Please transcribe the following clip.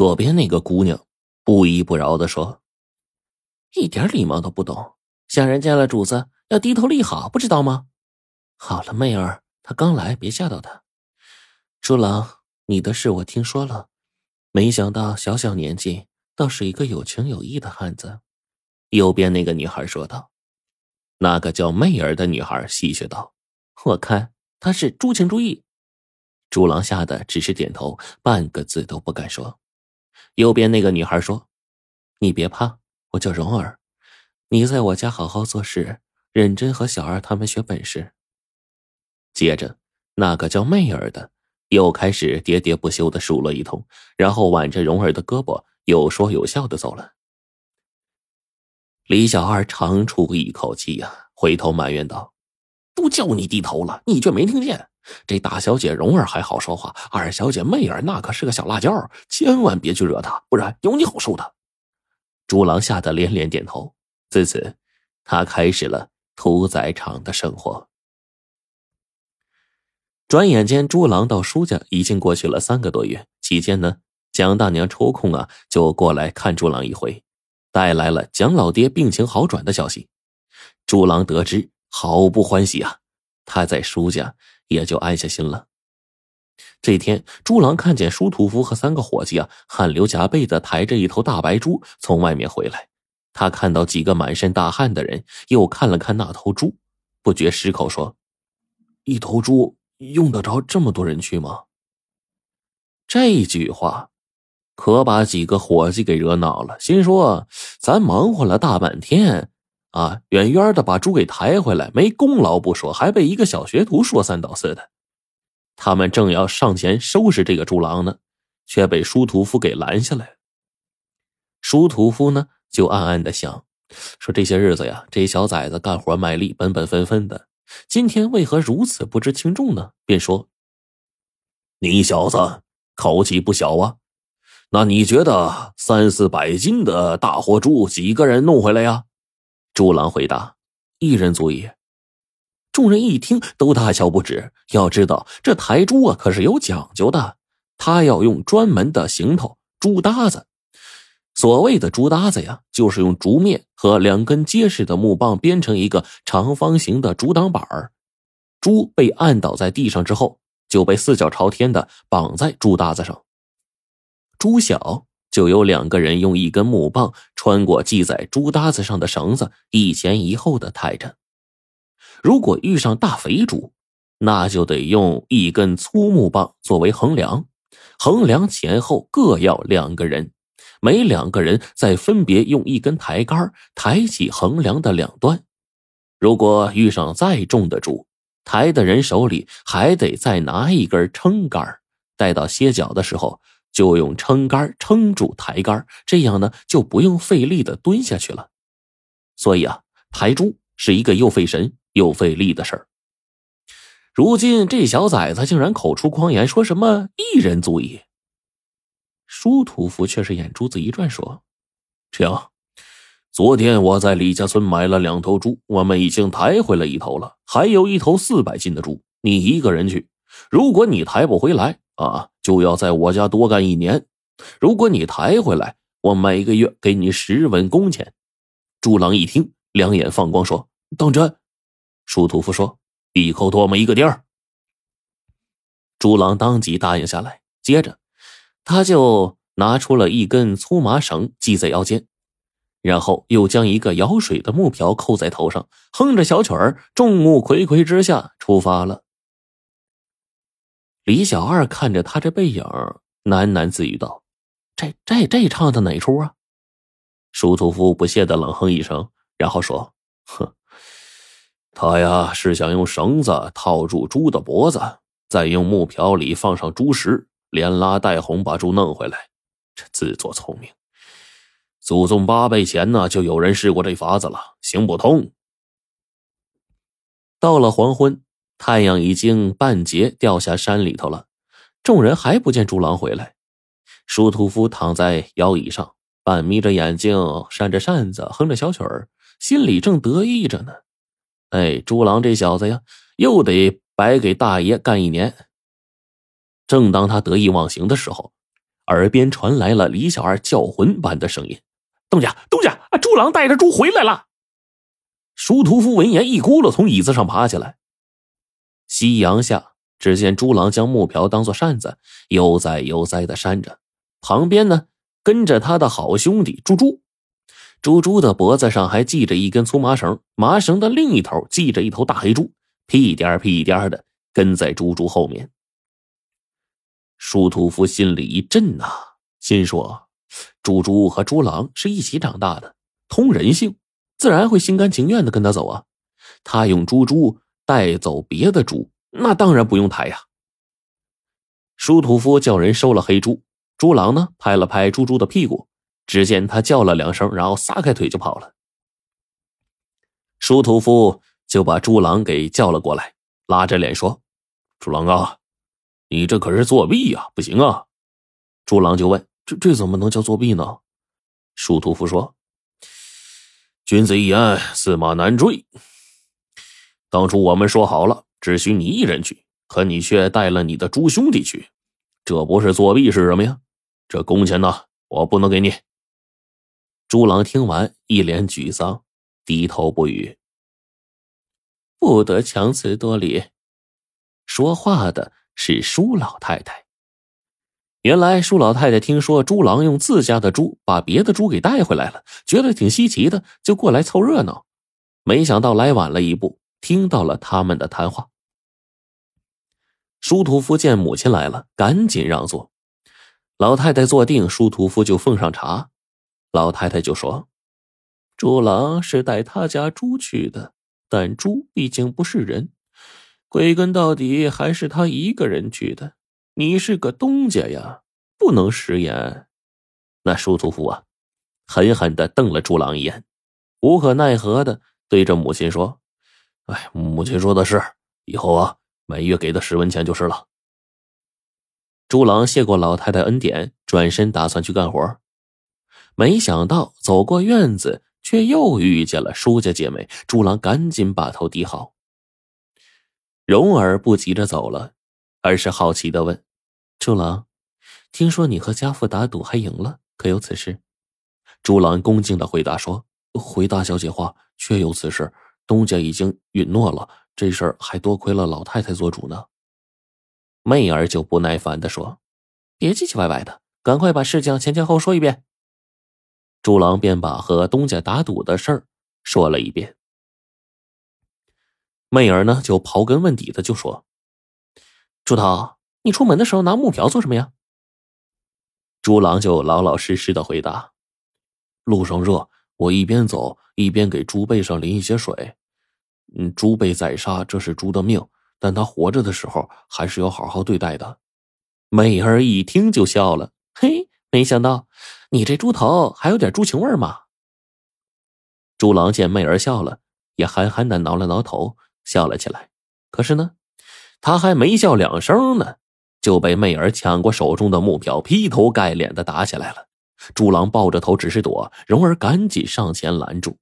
左边那个姑娘不依不饶的说：“一点礼貌都不懂，下人见了主子要低头立好，不知道吗？”好了，媚儿，他刚来，别吓到他。朱郎，你的事我听说了，没想到小小年纪倒是一个有情有义的汉子。右边那个女孩说道：“那个叫媚儿的女孩戏谑道：‘我看她是朱情朱义。’朱郎吓得只是点头，半个字都不敢说。右边那个女孩说：‘你别怕，我叫蓉儿，你在我家好好做事，认真和小二他们学本事。’接着，那个叫媚儿的又开始喋喋不休的数落一通，然后挽着蓉儿的胳膊，有说有笑的走了。”李小二长出一口气呀，回头埋怨道：“都叫你低头了，你却没听见。这大小姐蓉儿还好说话，二小姐媚儿那可是个小辣椒，千万别去惹她，不然有你好受的。”朱郎吓得连连点头。自此，他开始了屠宰场的生活。转眼间，朱郎到舒家已经过去了三个多月，期间呢，蒋大娘抽空啊，就过来看朱郎一回。带来了蒋老爹病情好转的消息，朱郎得知好不欢喜啊！他在舒家也就安下心了。这天，朱郎看见舒屠夫和三个伙计啊，汗流浃背的抬着一头大白猪从外面回来。他看到几个满身大汗的人，又看了看那头猪，不觉失口说：“一头猪用得着这么多人去吗？”这句话。可把几个伙计给惹恼了，心说：“咱忙活了大半天，啊，远远的把猪给抬回来，没功劳不说，还被一个小学徒说三道四的。”他们正要上前收拾这个猪郎呢，却被舒屠夫给拦下来。舒屠夫呢，就暗暗的想：“说这些日子呀，这小崽子干活卖力，本本分分的，今天为何如此不知轻重呢？”便说：“你小子口气不小啊。”那你觉得三四百斤的大活猪几个人弄回来呀？猪郎回答：“一人足矣。”众人一听都大笑不止。要知道这抬猪啊可是有讲究的，他要用专门的行头猪搭子。所谓的猪搭子呀，就是用竹篾和两根结实的木棒编成一个长方形的竹挡板儿。猪被按倒在地上之后，就被四脚朝天的绑在猪搭子上。猪小就有两个人用一根木棒穿过系在猪搭子上的绳子，一前一后的抬着。如果遇上大肥猪，那就得用一根粗木棒作为横梁，横梁前后各要两个人，每两个人再分别用一根抬杆抬起横梁的两端。如果遇上再重的猪，抬的人手里还得再拿一根撑杆，待到歇脚的时候。就用撑杆撑住抬杆，这样呢就不用费力的蹲下去了。所以啊，抬猪是一个又费神又费力的事儿。如今这小崽子竟然口出狂言，说什么一人足矣。舒屠夫却是眼珠子一转，说：“这样，昨天我在李家村买了两头猪，我们已经抬回来一头了，还有一头四百斤的猪，你一个人去。如果你抬不回来。”啊，就要在我家多干一年。如果你抬回来，我每个月给你十文工钱。朱郎一听，两眼放光，说：“当真？”舒屠夫说：“一口唾沫一个钉儿。”朱郎当即答应下来。接着，他就拿出了一根粗麻绳系在腰间，然后又将一个舀水的木瓢扣在头上，哼着小曲儿，众目睽睽之下出发了。李小二看着他这背影，喃喃自语道：“这、这、这唱的哪出啊？”舒屠夫不屑的冷哼一声，然后说：“哼，他呀是想用绳子套住猪的脖子，再用木瓢里放上猪食，连拉带哄把猪弄回来。这自作聪明。祖宗八辈前呢就有人试过这法子了，行不通。”到了黄昏。太阳已经半截掉下山里头了，众人还不见猪郎回来。舒屠夫躺在摇椅上，半眯着眼睛，扇着扇子，哼着小曲儿，心里正得意着呢。哎，猪郎这小子呀，又得白给大爷干一年。正当他得意忘形的时候，耳边传来了李小二叫魂般的声音：“东家，东家，猪狼带着猪回来了！”舒屠夫闻言，一咕噜从椅子上爬起来。夕阳下，只见猪郎将木瓢当做扇子，悠哉悠哉的扇着，旁边呢跟着他的好兄弟猪猪。猪猪的脖子上还系着一根粗麻绳，麻绳的另一头系着一头大黑猪，屁颠屁颠的跟在猪猪后面。舒屠夫心里一震呐，心说：猪猪和猪狼是一起长大的，通人性，自然会心甘情愿的跟他走啊。他用猪猪带走别的猪，那当然不用抬呀。舒屠夫叫人收了黑猪，猪狼呢拍了拍猪猪的屁股。只见他叫了两声，然后撒开腿就跑了。舒屠夫就把猪狼给叫了过来，拉着脸说：“猪狼啊，你这可是作弊呀，不行啊！”猪狼就问：“这这怎么能叫作弊呢？”舒屠夫说：“君子一言，驷马难追。当初我们说好了，只许你一人去，可你却带了你的猪兄弟去，这不是作弊是什么呀？这工钱呢，我不能给你。”猪郎听完，一脸沮丧，低头不语。不得强词夺理。说话的是舒老太太。原来舒老太太听说猪郎用自家的猪把别的猪给带回来了，觉得挺稀奇的，就过来凑热闹。没想到来晚了一步，听到了他们的谈话。舒屠夫见母亲来了，赶紧让座。老太太坐定，舒屠夫就奉上茶。老太太就说：“猪郎是带他家猪去的，但猪毕竟不是人，归根到底还是他一个人去的。你是个东家呀，不能食言。”那舒屠夫啊，狠狠的瞪了猪郎一眼，无可奈何的对着母亲说：“哎，母亲说的是，以后啊，每月给他十文钱就是了。”朱郎谢过老太太恩典，转身打算去干活。没想到走过院子，却又遇见了舒家姐妹。朱郎赶紧把头低好。蓉儿不急着走了，而是好奇的问：“朱郎，听说你和家父打赌还赢了，可有此事？”朱郎恭敬的回答说：“回大小姐话，确有此事。东家已经允诺了，这事儿还多亏了老太太做主呢。”媚儿就不耐烦的说：“别唧唧歪歪的，赶快把事情前前后说一遍。”朱郎便把和东家打赌的事儿说了一遍。媚儿呢，就刨根问底的就说：“朱涛，你出门的时候拿木瓢做什么呀？”朱郎就老老实实的回答：“路上热，我一边走一边给猪背上淋一些水。嗯，猪被宰杀，这是猪的命，但他活着的时候还是要好好对待的。”媚儿一听就笑了：“嘿，没想到。”你这猪头还有点猪情味吗？猪狼见媚儿笑了，也憨憨的挠了挠头，笑了起来。可是呢，他还没笑两声呢，就被媚儿抢过手中的木瓢，劈头盖脸的打起来了。猪狼抱着头只是躲，蓉儿赶紧上前拦住。